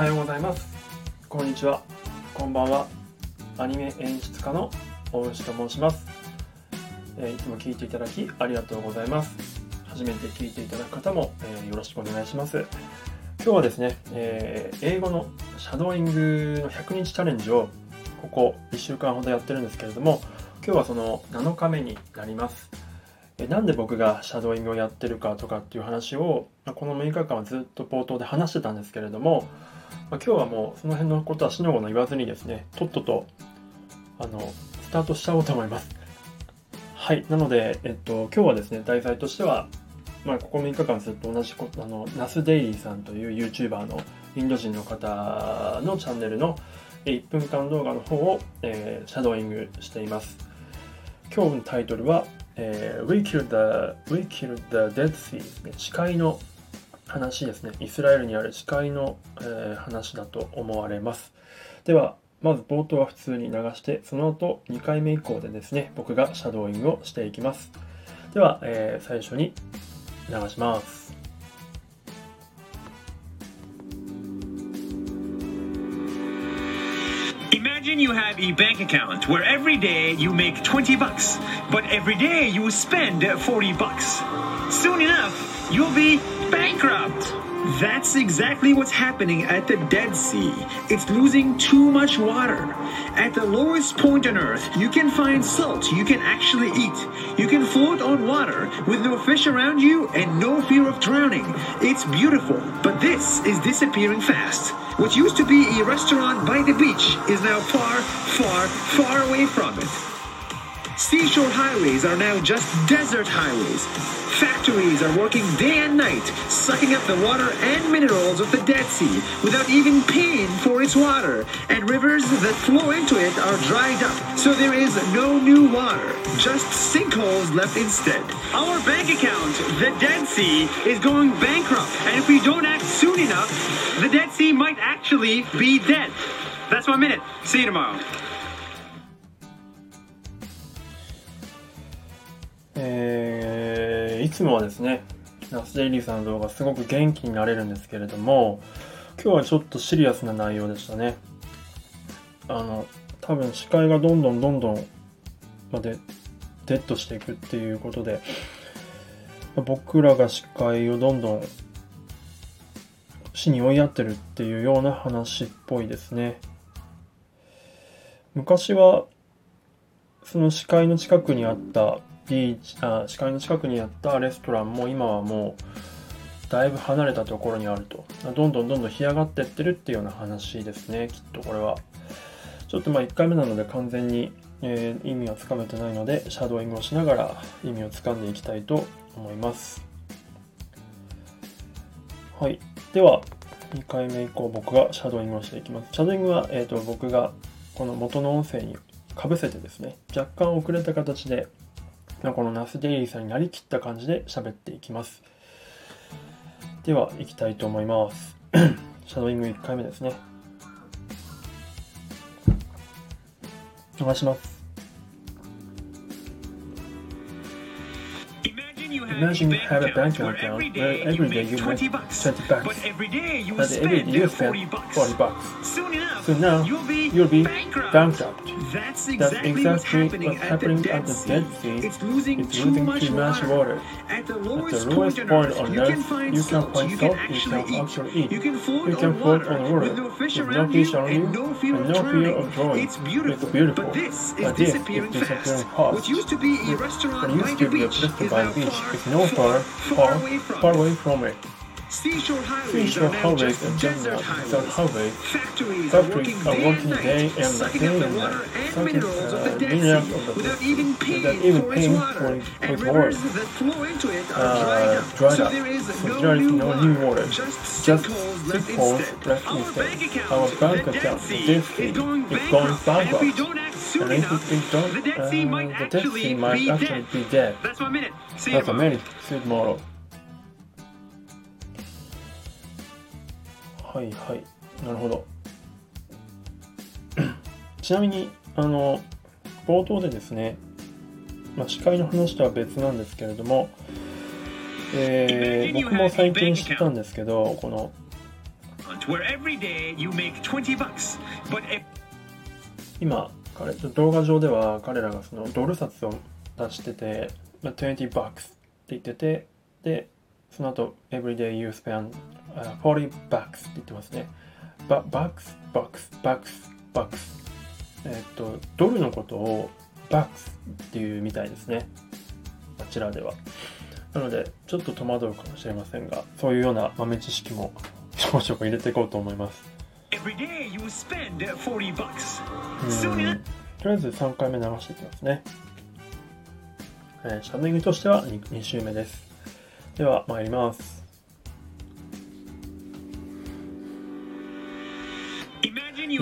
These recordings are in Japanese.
はようございます。こんにちは。こんばんは。アニメ演出家の大牛と申します、えーいつも聞いていただきありがとうございます。初めて聞いていただく方も、えーよろしくお願いします。今日はですね、えー英語のシャドーイングの100日チャレンジをここ1週間ほどやってるんですけれども今日はその7日目になります。えなんで僕がシャドーイングをやってるかとかっていう話をまこの6日間はずっと冒頭で話してたんですけれども、まあ今日はもうその辺のことはしのごの言わずにですねとっととあのスタートしちゃおうと思います。はいなので、えっと、今日はですね題材としては、まあ、ここ6日間ずっと同じことあのナスデイリーさんという YouTuber のインド人の方のチャンネルの1分間動画の方を、えーシャドーイングしています。今日のタイトルはえー We killed the, We killed the Dead Sea 誓いの話ですねイスラエルにある誓いの、えー話だと思われますではまず冒頭は普通に流してその後2回目以降でですね僕がシャドーイングをしていきますでは、えー最初に流します Imagine you have a bank account where every day you make 20 bucks, but every day you spend 40 bucks. Soon enough, you'll be bankrupt. That's exactly what's happening at the Dead Sea. It's losing too much water. At the lowest point on Earth, you can find salt you can actually eat. You can float on water with no fish around you and no fear of drowning. It's beautiful, but this is disappearing fast. What used to be a restaurant by the beach is now far, far, far away from it. Seashore highways are now just desert highways. Factories are working day and night, sucking up the water and minerals of the Dead Sea without even paying for its water. And rivers that flow into it are dried up, so there is no new water, just sinkholes left instead. Our bank account, the Dead Sea, is going bankrupt, and if we don't act soon enough, the Dead Sea might actually be dead. That's one minute. See you tomorrow. えーいつもはですね、ナスデイリーさんの動画すごく元気になれるんですけれども、今日はちょっとシリアスな内容でしたね。あの、多分視界がどんどんどんどんまでデッドしていくっていうことで、僕らが視界をどんどん死に追いやってるっていうような話っぽいですね。昔はその視界の近くにあったビーチあ視界の近くにあったレストランも今はもうだいぶ離れたところにあると。どんどんどんどん干上がってってるっていうような話ですねきっとこれは。ちょっとまあ1回目なので完全に、えー意味はつかめてないのでシャドーイングをしながら意味をつかんでいきたいと思います。はい。では2回目以降僕がシャドーイングをしていきます。シャドーイングは、えー、と僕がこの元の音声にかぶせてですね若干遅れた形でこのナスデイリーさんになりきった感じで喋っていきます。ではいきたいと思います。シャドウイング1回目ですね。お願いします。Imagine you have a bank account where every day you make 20 bucks, but every day you but every day you spend spend 40 bucks. 40 bucks. Soon enough, So now you'll be, you'll be bankrupt. bankrupt. That's That's exactly, what's happening, what's at, happening the Dead at the. Dead Sea. It's losing, It's too, losing much, too much water. water. At the At lowest, the lowest point point on Earth, you can find you salt find you salt can you actually can eat. actually eat. You can float You on can float water on water with no fish with no around fish you and you no fear and of no fear drowning. of drowning. It's beautiful, It's beautiful. but this is But this is disappearing fast. fast. What used to be a restaurant by the beach is now the beach far, is now far, far, far far, away from far away from it. Seashore highways are now just gendered highways. Factories are working day and night, sucking up the water and minerals of the Dead Sea without even paying for its water, and rivers that flow into it are dried up, so there is no new water, just sinkholes left instead. Our bank account, the Dead Sea, is going bankrupt, and if we don't act soon enough, the Dead Sea might actually be dead. That's my minute. See you tomorrow. はいはい。なるほど。ちなみに、あの、冒頭でですね、まあ、司会の話とは別なんですけれども、えー僕も最近知ったんですけど、この20今彼動画上では彼らがそのドル札を出してて、まあ、20 bucks って言っててでその後 everyday you spend、uh, 40 bucks って言ってますね。ババックスバックスバックスバックスえっとドルのことをバックスっていうみたいですね。こちらでは。なのでちょっと戸惑うかもしれませんがそういうような豆知識も少々入れていこうと思います。Every day you spend 40 bucks, とりあえず3回目流していきますね。えー、シャングとしては 2, 2周目です。では、参ります。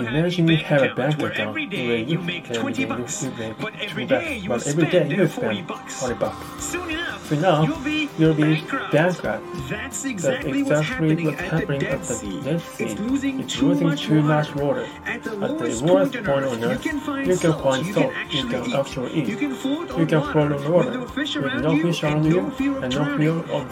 Imagine you have a bank account where every day you make can 20 you bucks, make but 20 bucks, you but every day you spend 40 bucks. 40 bucks. Soon enough, So now you'll be you'll be bankrupt. bankrupt. That's That's exactly what's exactly happening what's at the happening at the. Dead Sea. It's losing It's too losing much too much water. At the lowest point on Earth, you can find you can salt. You can You can eat. You can float You on can water float on water with no fish around no you fish and no fear of drowning.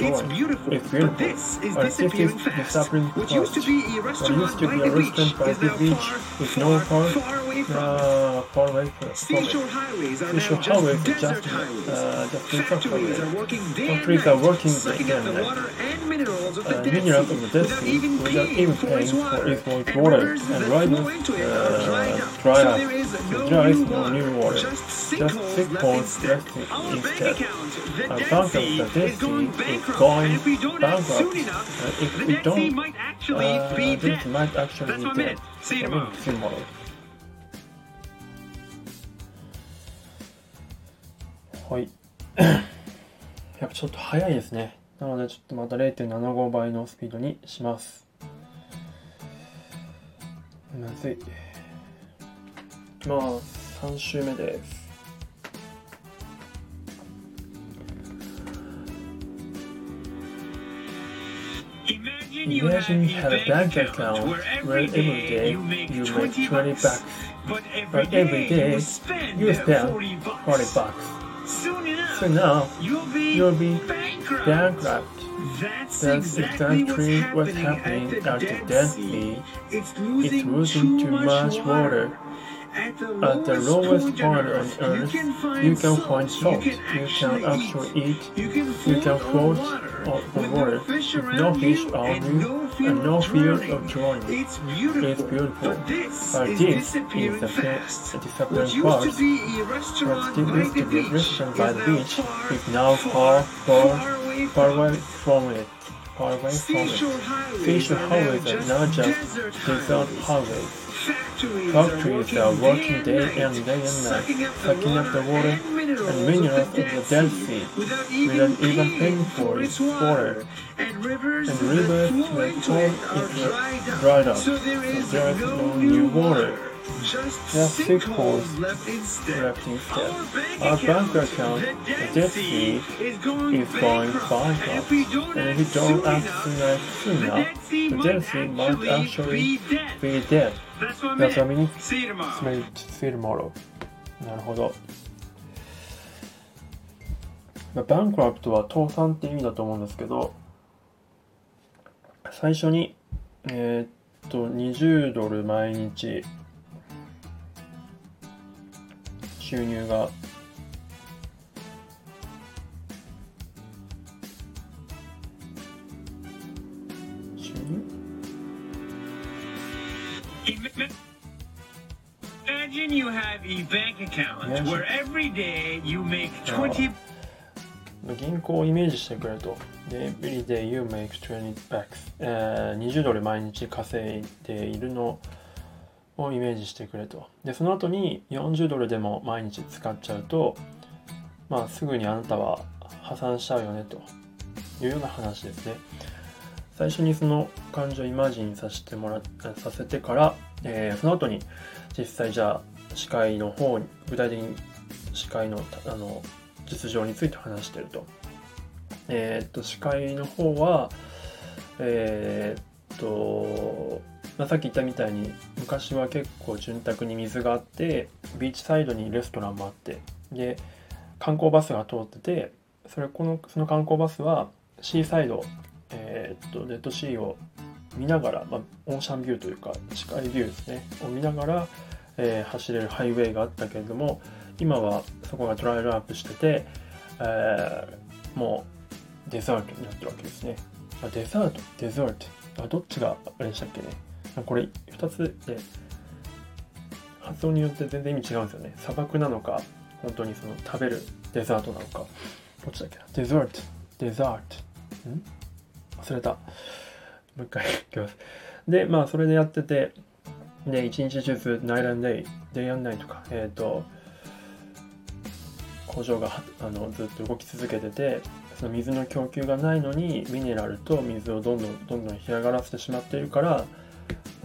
It's beautiful, It's but beautiful. this is But this is disappearing fast. What used to be a restaurant by the beach is now far, with no far, far away from uh, far away from seashore highways are seashore now uh, highways just desert just, highways. Uh, just Factories are working day and night, are working sucking up the water and minerals of the uh, Dead Sea without, without even paying for its water, and, water. and rivers uh, dry up. So there is no, new water, just sinkholes left instead. Our bank of the Dead Sea is going bankrupt, and if we don't, uh, it might actually uh, be dead. シールマン。シール。はい。やっぱちょっと早いですね。なのでちょっとまた0.75倍のスピードにします。まずい。まあ、3周目です。Imagine you have a bank account where every day you make 20 bucks, but every But every day you spend you 40 bucks. 40 bucks. Soon enough, So now you'll be you'll be bankrupt. That's, That's exactly, exactly what's what's happening, happening at the Dead Sea. It's It's losing, losing too much water. At the at the lowest point on earth, you can find salt. You can actually eat. You can float on the water. No fish hungry and no fear of drowning. It's beautiful. But this, but this is the disappearing part. What used to be a restaurant by the beach is now far, far, far away from it far away from it. Fish highways are not just desert highways. Talk to are working day and day and night, sucking up the water and minerals of the Dead Sea. without even paying for its water. And rivers that torrent is dried up, so there is no new water. Just sinkholes sinkholes left instead. Our bank account, Sea, is going bankrupt. And if we don't act soon enough, the might actually be dead. That's what I mean. See you tomorrow. なるほど。まあバンクラプトは倒産って意味だと思うんですけど、最初に、えーっと、20ドル毎日収入が。収入？銀行をイメージしてくれると。で、Everyday you make 20 bucks.20、uh, ドル毎日稼いでいるの。をイメージしてくれと。で、その後に40ドルでも毎日使っちゃうと、まあ、すぐにあなたは破産しちゃうよねというような話ですね。最初にその感情をイマジンさせてもらさせてから、えーその後に実際じゃあ司会の方に具体的に司会のあの実情について話してると。えーっと司会の方はえーっと、まあ、さっき言ったみたいに昔は結構潤沢に水があってビーチサイドにレストランもあってで観光バスが通っててそれこのその観光バスはシーサイド、えーっとレッドシーを見ながら、まあ、オーシャンビューというか視界ビューですねを見ながら、えー走れるハイウェイがあったけれども今はそこがドライルアップしてて、えーもうデザートになってるわけですね。あデザート？デザート？あどっちがあれでしたっけね？これ2つで発音によって全然意味違うんですよね。砂漠なのか本当にその食べるデザートなのか。どっちだっけな？デザートデザートん？忘れた。もう一回 いきます。でまあそれでやっててで一日中ずナイランデイデイアンナイとかえっ、と工場があのずっと動き続けててその水の供給がないのにミネラルと水をどんどんどんどん干上がらせてしまっているから、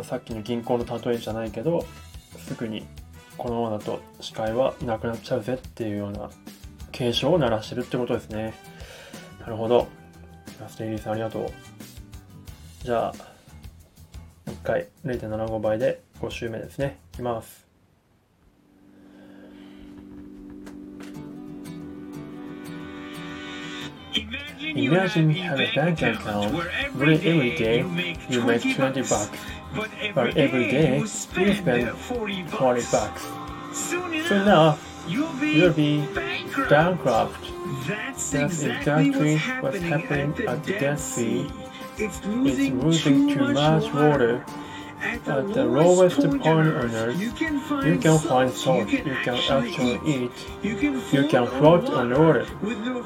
さっきの銀行の例えじゃないけどすぐにこのままだと視界はなくなっちゃうぜっていうような警鐘を鳴らしてるってことですね。なるほど。ステイリーさんありがとう。じゃあ1回0.75倍で5周目ですね。いきます。Imagine you have a bank account where every day you make 20 bucks, but every day you spend 40 bucks. Soon enough, enough you'll be, bankrupt. That's, exactly, what's happening, at the Dead Sea. It's losing too much water at the lowest point earners, you can find salt, you can actually eat, you can float on water, with no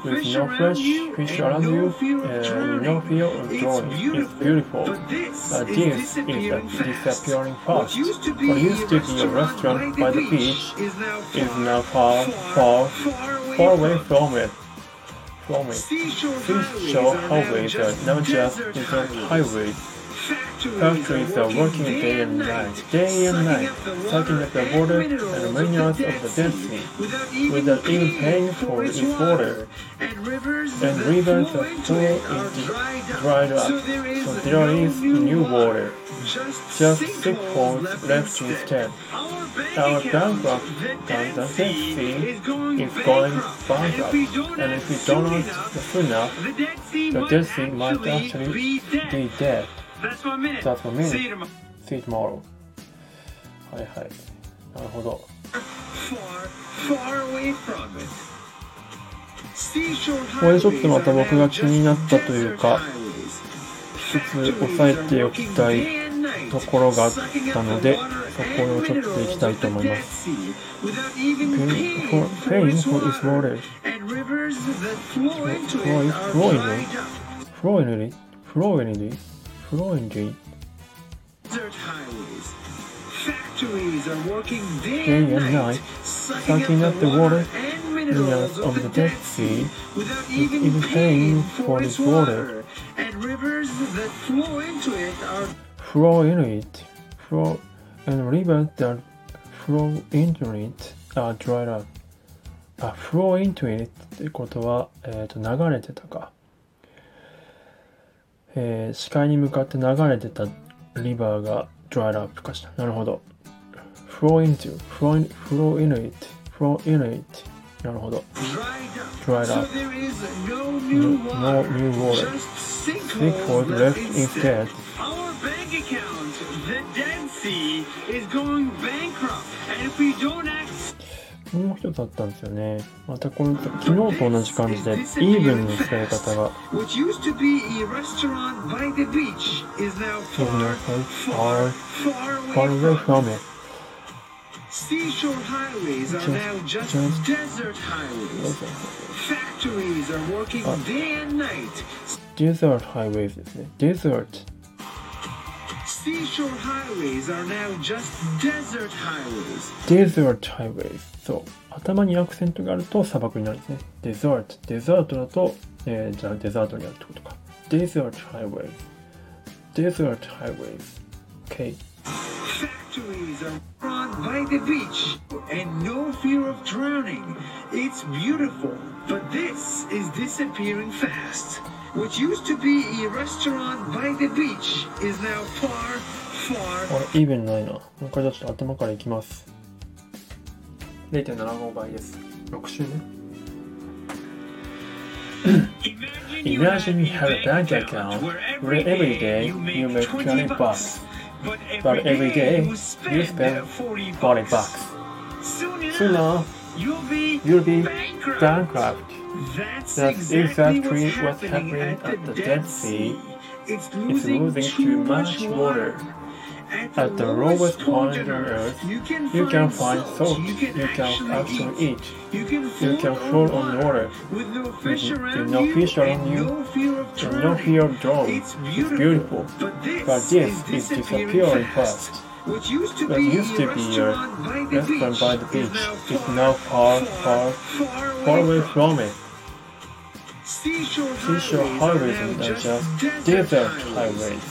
fresh fish around you, and no fear of drowning. It's beautiful, but this is a disappearing fast. What used to be a restaurant by the beach is now far, far, far away from it from it. Please show highways are not just desert highway. Factories are working day and night, day and night, sucking up the water and minerals of the Dead Sea, without even paying for its water. And rivers, And that rivers flow that into flow it are into dried up. So there is, new water. Just, six sinkholes left, instead. instead. Our bank Our account, bankrupt the Dead Sea, is going is bankrupt. And if we don't act soon enough, the Dead Sea might actually be dead. That's one minute. That's one minute. See you tomorrow. See you tomorrow. はいはい。なるほど。Far, far away from it. これちょっとまた僕が気になったというか.一つ押さえておきたいところがあったので、そこをちょっと行きたいと思います。Paying for, paying for its water. Flow flowingly, flowingly, flowingly, flowingly, Desert highways. Factories are working day, day and and night, night, sucking up the water and minerals of the Dead Sea without even, even paying paying for for its its water. water. And rivers that flow into it are flow in it, flow, and rivers that flow into it are dried up. あ、flow into it ってことは、えっ、と、流れてたか。 えー視界に向かって流れてたリバーが dried up かした。なるほど。flow into, flow, in, flow in it, flow in it. なるほど。dried up. no new water. Sinkhold left instead. Our bank account, the Dead Sea, is going bankrupt. And if we don't act もう一つあったんですよね。またこの昨日と同じ感じで、イーブンの使い方が. Seashore highways are now just, desert highways. Factories are working Ah. day and night. Desert highways ですね。Desert。Seashore highways are now just desert highways. Desert highways。そう。頭にアクセントがあると砂漠になるんですね。Desert。デザートだと、えーじゃあデザートにあるってことか。Desert highways。Desert highways。OK。 Factories are run by the beach and no fear of drowning. It's beautiful, but this is disappearing fast. What used to be a restaurant by the beach is now far, far あれ、イーブンないな。もう一回じゃあちょっと頭からいきます。0.75倍です。6周目。 Imagine you have a bank account where every day you make 20 bucks, but every day you spend 40 bucks. Soon enough, you'll be bankrupt. That's exactly what's happening at the Dead Sea. It's losing too much water. At the lowest point on earth, you can find salt you can actually eat. You can float on water with, with no fish around you and no fear of drowning. It's beautiful, but this is disappearing fast. What used to be, used to be a restaurant by the beach is now far, far, far away from it. Seashore highways are just desert highways.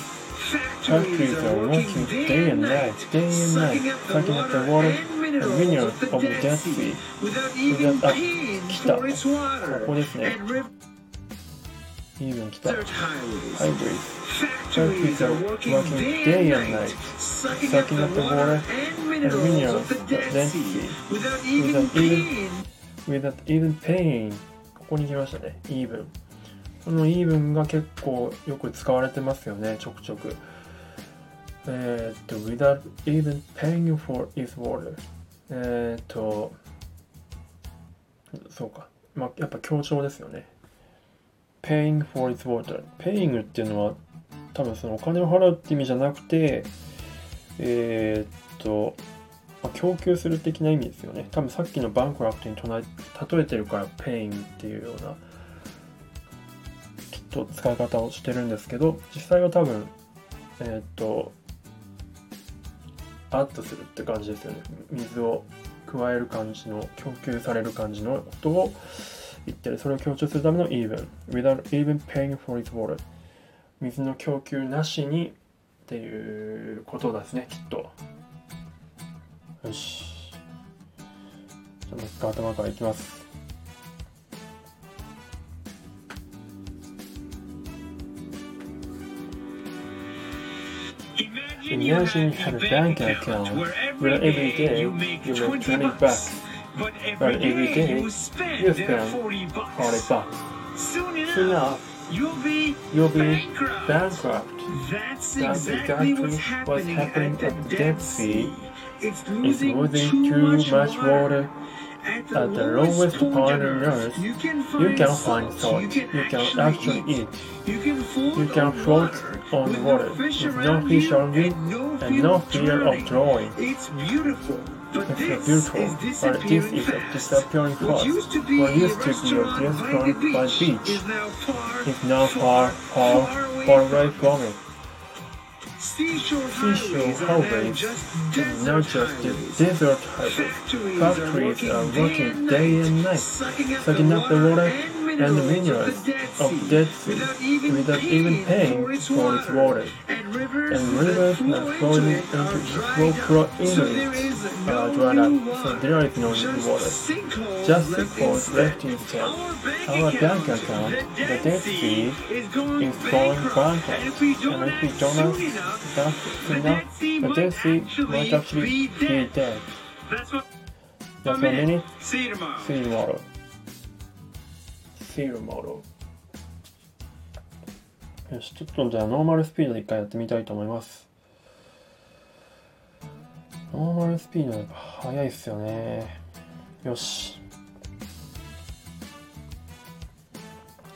Factories are working day and night, day and night, sucking up the water and minerals of the Dead Sea without a 来た。ここですね。 イーブン来た。Highways. Factories are working day and night, sucking up the water and Dead Sea without even, without even paying. ここに来ましたね。イーブン。このイーブンが結構よく使われてますよね、ちょくちょく。えー、っと、without even paying for its water。えー、っと、そうか。まあ、やっぱ強調ですよね。Paying for its water。paying っていうのは、多分そのお金を払うって意味じゃなくて、えー、っと、まあ、供給する的な意味ですよね。多分さっきのバンクラフトに例えてるから paying っていうようなきっと使い方をしてるんですけど実際は多分えっ、とアッとするって感じですよね水を加える感じの供給される感じのことを言ってるそれを強調するための even without even paying for its water 水の供給なしにっていうことですねきっとよしじゃあもう一回頭からいきます Imagine you have a bank account where every day you make 20 bucks, but every day you spend 40 bucks. Soon enough, you'll be, you'll be bankrupt. That's exactly what's happening at the Dead Sea. It's losing too much water at the lowest point on earth, you can find salt you can actually eat. You can float on water with no fish on you and no fear of drowning. It's beautiful. It's beautiful, but this is a disappearing spot. What used to be a restaurant by the beach is now far, far, far away from it. Seashore highways and not just the desert highways. Factories are working day and night, sucking up the water and the minerals of the Dead Sea without even paying for its water. And rivers are flowing into flow flow into it uh, dried up, so there is no new water. Just the because left instead. Our bank account, the Dead Sea, is going bankrupt, and if we don't that's enough, the Dead Sea might actually be dead. That's what minute. See you tomorrow. See you tomorrow. See you tomorrow. よし、ちょっとじゃあノーマルスピードで一回やってみたいと思います。ノーマルスピードやっぱ速いっすよね。よし。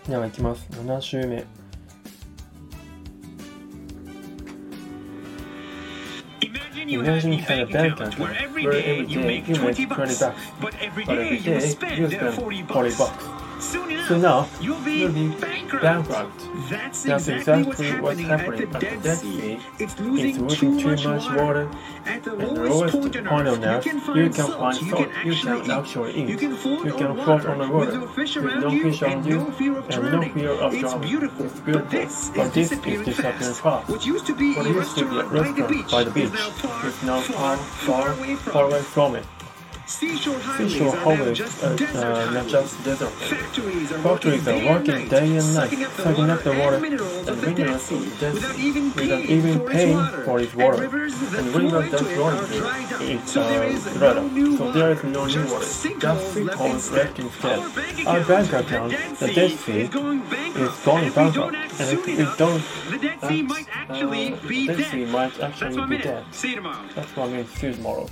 では行きます。7周目。Imagine you had a bank account where every day you make 20 bucks, but every day you spend 40 bucks. Soon enough, you'll be, you'll be bankrupt. bankrupt. That's, That's exactly, what's, happening at the Dead, Dead Sea. It's losing, it's losing too, much water. At the lowest, point on earth, you can find, you can salt. You can actually, you can actually eat. You can float, you can float on the water. With no fish around you, fish and no fear of drowning. No fear of it's, beautiful. it's beautiful. But this but is disappearing fast. fast. What used to be a restaurant by the beach is now far, far, far away from it. Seashore highways are, just uh, uh not just desert. Factories are Factories working, working day and night, sucking up the water and minerals of the desert, without even paying, for, its for its water. And rivers that flow into it are dried up, it, so, there is dried up. So there is no new water. Just sinkholes left instead. Our bank account, the Dead Sea, is going bankrupt, and if we don't, the Dead Sea might actually be dead. That's one minute. See you tomorrow. That's what I mean. See you tomorrow.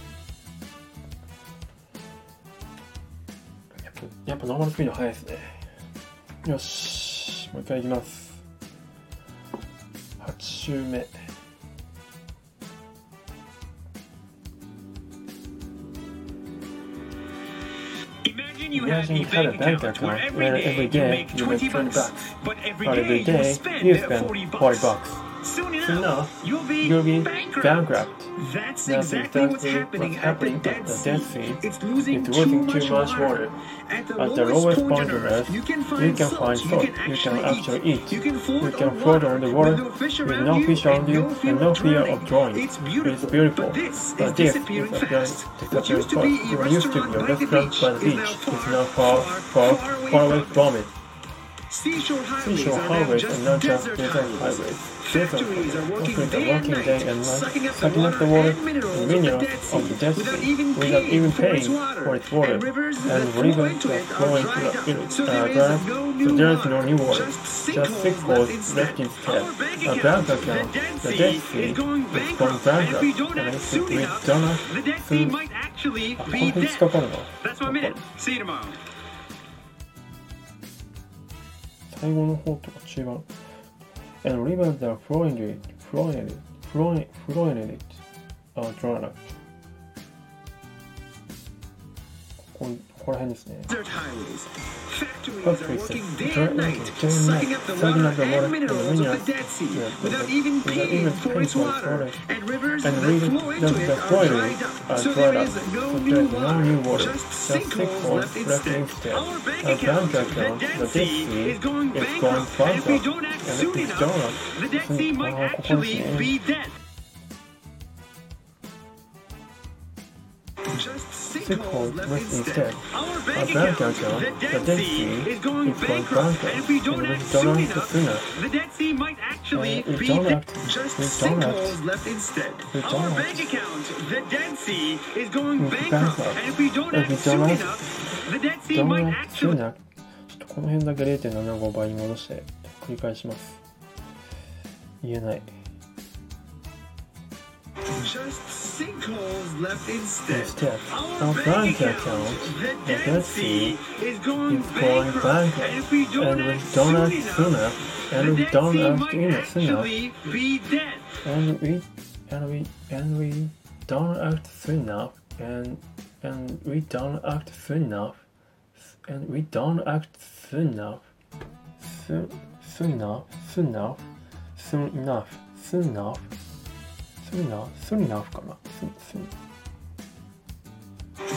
やっぱノーマルスピード速いですね。よし、もう一回いきます。8周目。Imagine you had a bank account where every day you make 20 bucks, but every day you spend 40 bucks. Soon Soon enough, enough, you'll be you'll be bankrupt. bankrupt. That's That's exactly what's happening what's at the happening at the. Dead Sea. It's losing, It's too, losing much too much water. water. At the At the lowest, point on on Earth, you can you find can salt. You can You actually, can actually eat. eat. You can float, You can on, float on the water with no fish around you and you no fear of drowning. of. It's beautiful. It's beautiful. But this But is disappearing fast. What used to be a What used to restaurant by the restaurant by the beach is now far, far, far, away from it. Seashore highways are now just not just desert desert highways. highways. Factories are working Factories day are and working night, day and night, sucking up the sucking up water the water and minerals and of the minerals Dead Sea of the Dead without Sea even without paying even for its paying water. for its water. And rivers And that flow rivers into that it flow are into dried it up. So uh, there dried is up. no So new there is no water. new water. Just Just sinkholes sinkholes left left instead. instead. Our bank Our account, bank the account, Dead the Sea, Dead is Sea, going is going bankrupt. And if we bankrupt. don't And act if soon we enough, don't act the Dead Sea soon- might actually あ、こ be れ引っ dead. かかるな。 That's one minute. See you tomorrow. 最後の方とか違う。 and rivers are fluorinated, fluorinated, fluorinated, uh, drawn up. ここここら辺ですね。 Desert highways. Factories are Factories working are day working and night, day and sucking night, up the sucking water up the water and minerals and of minerals the Dead Sea yeah, without without even even paying for paying its for its water. water. And rivers And that rivers flow into that- it that are flow into dried it up. are So dried there up. is So no there new is no new water. water. Just Just sinkholes sinkholes left left instead. instead. Our bank Our account, bank the account, Dead the Dead Sea, Sea, is going is going bankrupt. And if we bankrupt. don't act And if soon we enough, don't act the Dead Sea might soon- あーここです actually ね be dead. Left left instead. instead. Our bank account, the Dead Dead Sea, is going bankrupt. And if we don't act soon enough, the Dead Sea might actually Uh, be dead. Just sinkholes left instead. Our bank account, the Dead Sea, is going bankrupt. And if we don't act soon enough, the Dead Sea ど might の actually この辺だけ0.75倍に戻して繰り返します言えない Just sinkholes left instead. Instead, Our bank account, the Dead Sea, is going bankrupt. bankrupt. And if we don't and act don't soon act soon enough, and we don't act soon enough and we and we and we don't act soon enough and and we don't act soon enough and we don't act soon enough soon soon enough soon enough soon enough soon enough soon enough soon enough かな soon, soon.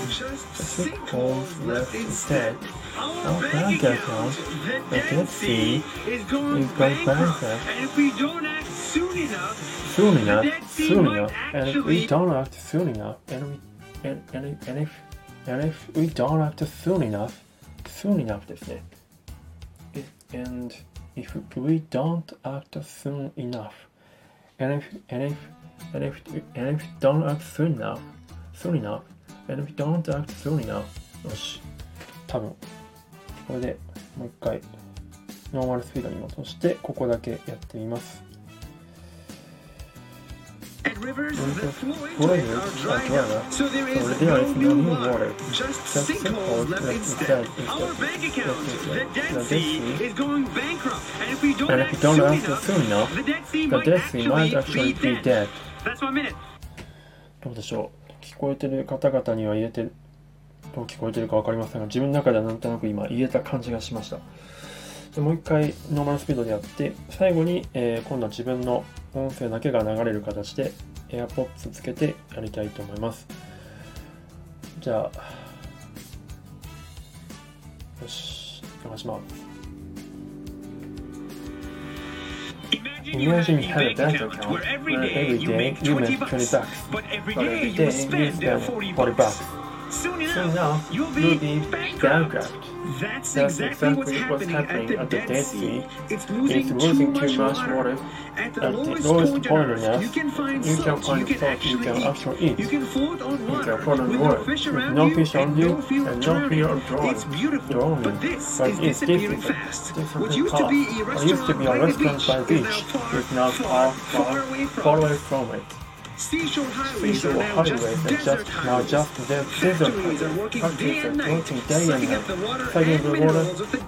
Just sinkholes sinkholes left left instead. instead. Our Our bank bank account, account, the the Dead Dead Sea, Sea, is going is going bankrupt. bankrupt. And if we don't act soon enough, soon enough, Dead Sea soon might enough, and if actually- we don't act soon enough, and we and and, if- and if and if we don't act soon enough, soon enough ですね。If, and if we don't act soon enough, and if and if and if and if we don't act soon enough, soon enough, and if we don't act soon enough, よし、多分これでもう一回ノーマルスピードに戻してここだけやってみます。rivers that flow into it are dried up. So there is no new water. Just sinkholes left instead. Our bank account, the. Dead Sea, is going bankrupt. And if we don't act soon enough, the Dead Sea might actually be dead. どうでしょう。聞こえてる方々には言えてどう聞こえてるか分かりませんが自分の中ではなんとなく今言えた感じがしました。でもう一回ノーマルスピードでやって最後に、えー今度は自分の音声だけが流れる形で AirPods つけてやりたいと思います。じゃあよし流します。Imagine you had a bank account where every day you make 20 bucks, but every day you spend 40 bucks. Soon Soon enough, enough, you'll be be bankrupt. bankrupt. That's That's exactly what's exactly happening at the Dead Sea. It's It's losing losing too much water. At the At lowest lowest point on Earth, you can find you can salt find you can salt you can eat. actually eat. You can float on water can float on with water no fish around no you fish and no you and no fear of drowning. It's beautiful, Drowning. but this But is it's disappearing fast. Different What used to be a What used to restaurant be a restaurant by the beach is now far, far far away from it. Seashore highways are now just, desert just now just desert highways. are working day and night, sucking up the water and the minerals of the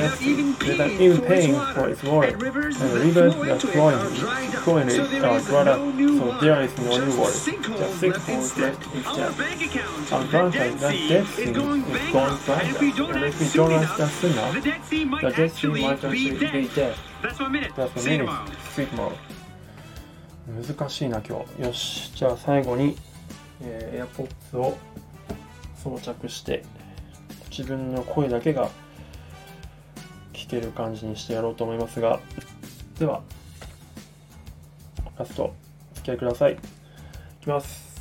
Dead Sea without even paying for its water. And rivers that flow into it, flowing are dried up, so there is no new water. Just sinkholes left instead. depth. Our ground that Dead Sea is going bankrupt, and if we don't act soon enough, the Dead Sea might actually be dead. That's one minute. That's one minute. See you. 難しいな今日。よし、じゃあ最後に、えー、AirPods を装着して、自分の声だけが聞ける感じにしてやろうと思いますが、では、ラスト、お付き合いください。いきます。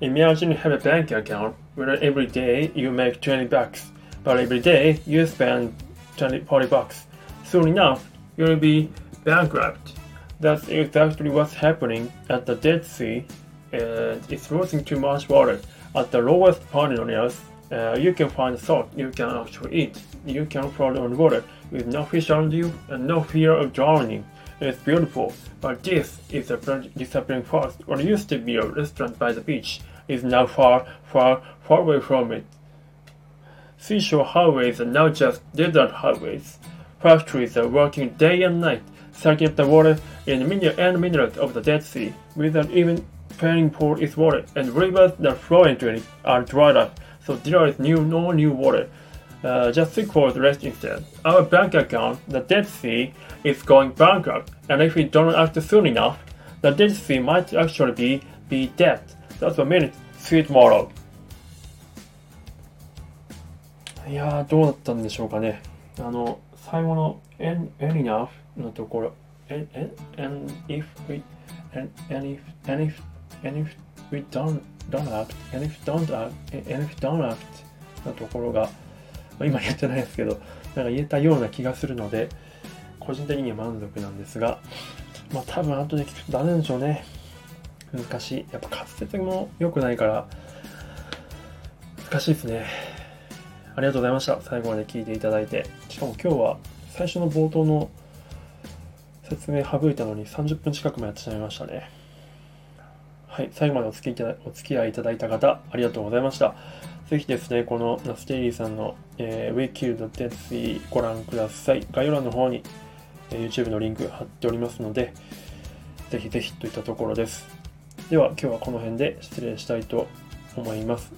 Imagine you have a bank account where every day you make 20 bucks, but every day you spend 20, 40 bucks. Soon enough, you'll be bankrupt. That's exactly what's happening at the Dead Sea, and it's losing too much water. At the lowest point on Earth, uh, you can find salt you can actually eat. You can float on water with no fish on you and no fear of drowning. It's beautiful, but this is a disappearing fast. What used to be a restaurant by the beach is now far, far, far away from it. Seashore highways are now just desert highways. Factories are working day and night, sucking up the water and mineral and minerals of the Dead Sea without even paying for its water, and rivers that flow into it are dried up, so there is new, no new water. Uh, just think for the rest instead. Our bank account, the Dead Sea, is going bankrupt, and if we don't act soon enough, the Dead Sea might actually be, be dead. That's a minute. See you tomorrow. いやー、どうだったんでしょうかね。あの、 最後の and, and enough のところ、and, and, and if we, and, and if, and if, and if we don't, don't act, and if don't act, and if don't act のところが、まあ今言ってないですけど、なんか言えたような気がするので、個人的には満足なんですが、まあ多分後で聞くとダメでしょうね。難しい。やっぱ滑舌も良くないから、難しいですね。ありがとうございました。最後まで聞いていただいて。しかも今日は最初の冒頭の説明省いたのに30分近くもやってしまいましたね。はい、最後までお付き合いお付き合いいただいた方、ありがとうございました。ぜひですね、このナステイリーさんの、えー、We Killed e a ご覧ください。概要欄の方に、えー YouTube のリンク貼っておりますので、ぜひぜひといったところです。では今日はこの辺で失礼したいと思います。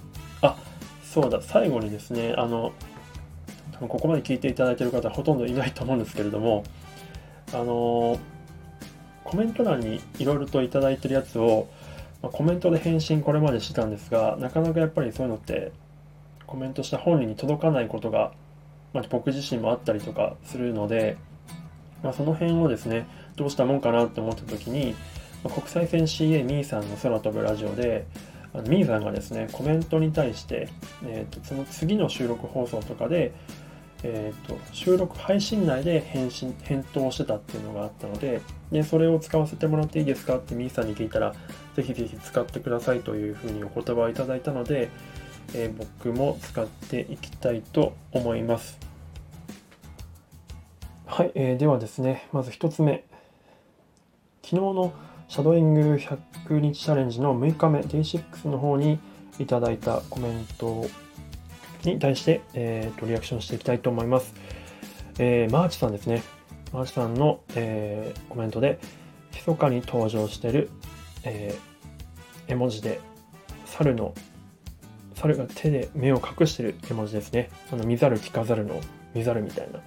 そうだ、最後にですね、あの、多分ここまで聞いていただいている方ほとんどいないと思うんですけれども、あの、コメント欄にいろいろといただいてるやつを、まあコメントで返信これまでしてたんですが、なかなかやっぱりそういうのって、コメントした本人に届かないことが、まあ、僕自身もあったりとかするので、まあ、その辺をですね、どうしたもんかなって思った時に、まあ国際線 CA ミーさんの空飛ぶラジオで、あのミーさんがですね、コメントに対して、えー、とその次の収録放送とかで、えー、と収録配信内で返信返答してたっていうのがあったのでで、それを使わせてもらっていいですかってミーさんに聞いたら、ぜひぜひ使ってくださいというふうにお言葉をいただいたので、えー僕も使っていきたいと思います。はい、えーではですね、まず一つ目。昨日のシャドーイング100日チャレンジの6日目、Day6 の方にいただいたコメントに対して、えーとリアクションしていきたいと思います。えーマーチさんですね。マーチさんの、えーコメントで、密かに登場している、えー絵文字で、猿の、猿が手で目を隠している絵文字ですね。あの、見ざる聞かざるの見ざるみたいな。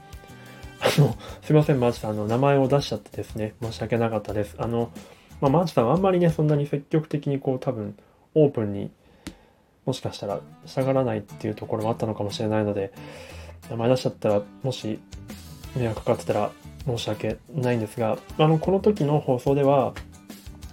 あの、すいません、マーチさん、あの、名前を出しちゃってですね、申し訳なかったです。あの、まあ、マーチさんはあんまりね、そんなに積極的にこう、多分、オープンにもしかしたらしたがらないっていうところもあったのかもしれないので、名前出しちゃったら、もし迷惑かかってたら申し訳ないんですが、あの、この時の放送では、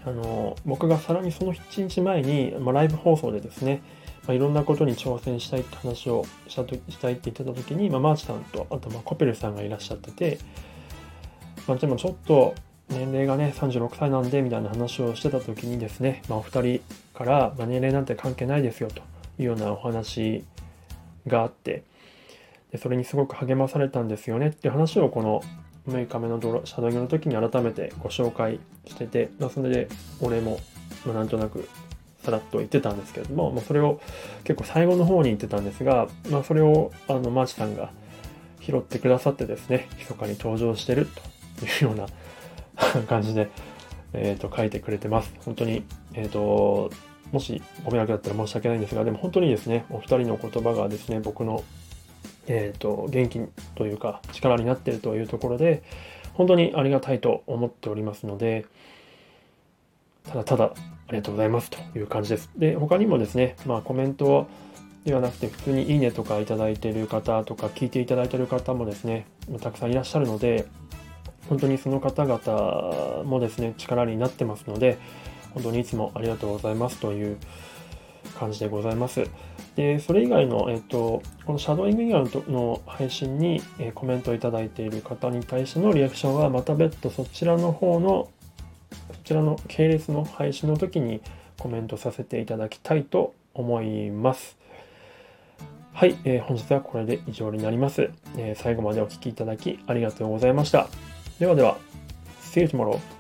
あの僕がさらにその7日前に、まあ、ライブ放送でですね、まあ、いろんなことに挑戦したいって話をしたとしたいって言ってた時に、まあ、マーチさんとあとまあコペルさんがいらっしゃってて、まあ、でもちょっと年齢がね36歳なんでみたいな話をしてた時にですね、まあ、お二人から、まあ、年齢なんて関係ないですよというようなお話があってでそれにすごく励まされたんですよねっていう話をこの6日目のドシャドウイングの時に改めてご紹介してて、まあ、それで俺も、まあ、なんとなくさらっと言ってたんですけれども、まあ、それを結構最後の方に言ってたんですが、まあ、それをあのマーチさんが拾ってくださってですね密かに登場してるというような 感じで、えー、と書いてくれてます本当に、えー、ともしご迷惑だったら申し訳ないんですがでも本当にですねお二人の言葉がですね僕のえーと、元気というか力になっているというところで本当にありがたいと思っておりますのでただただありがとうございますという感じです。で他にもですね、まあ、コメントではなくて普通に「いいね」とかいただいている方とか聞いていただいている方もですねたくさんいらっしゃるので本当にその方々もですね力になってますので本当にいつもありがとうございますという感じでございます。で、それ以外の、えっと、このシャドーイング以外の配信に、えコメントをいただいている方に対してのリアクションは、また別途そちらの方の、そちらの系列の配信の時にコメントさせていただきたいと思います。はい、えー、本日はこれで以上になります、えー、最後までお聴きいただきありがとうございました。ではでは、See you tomorrow.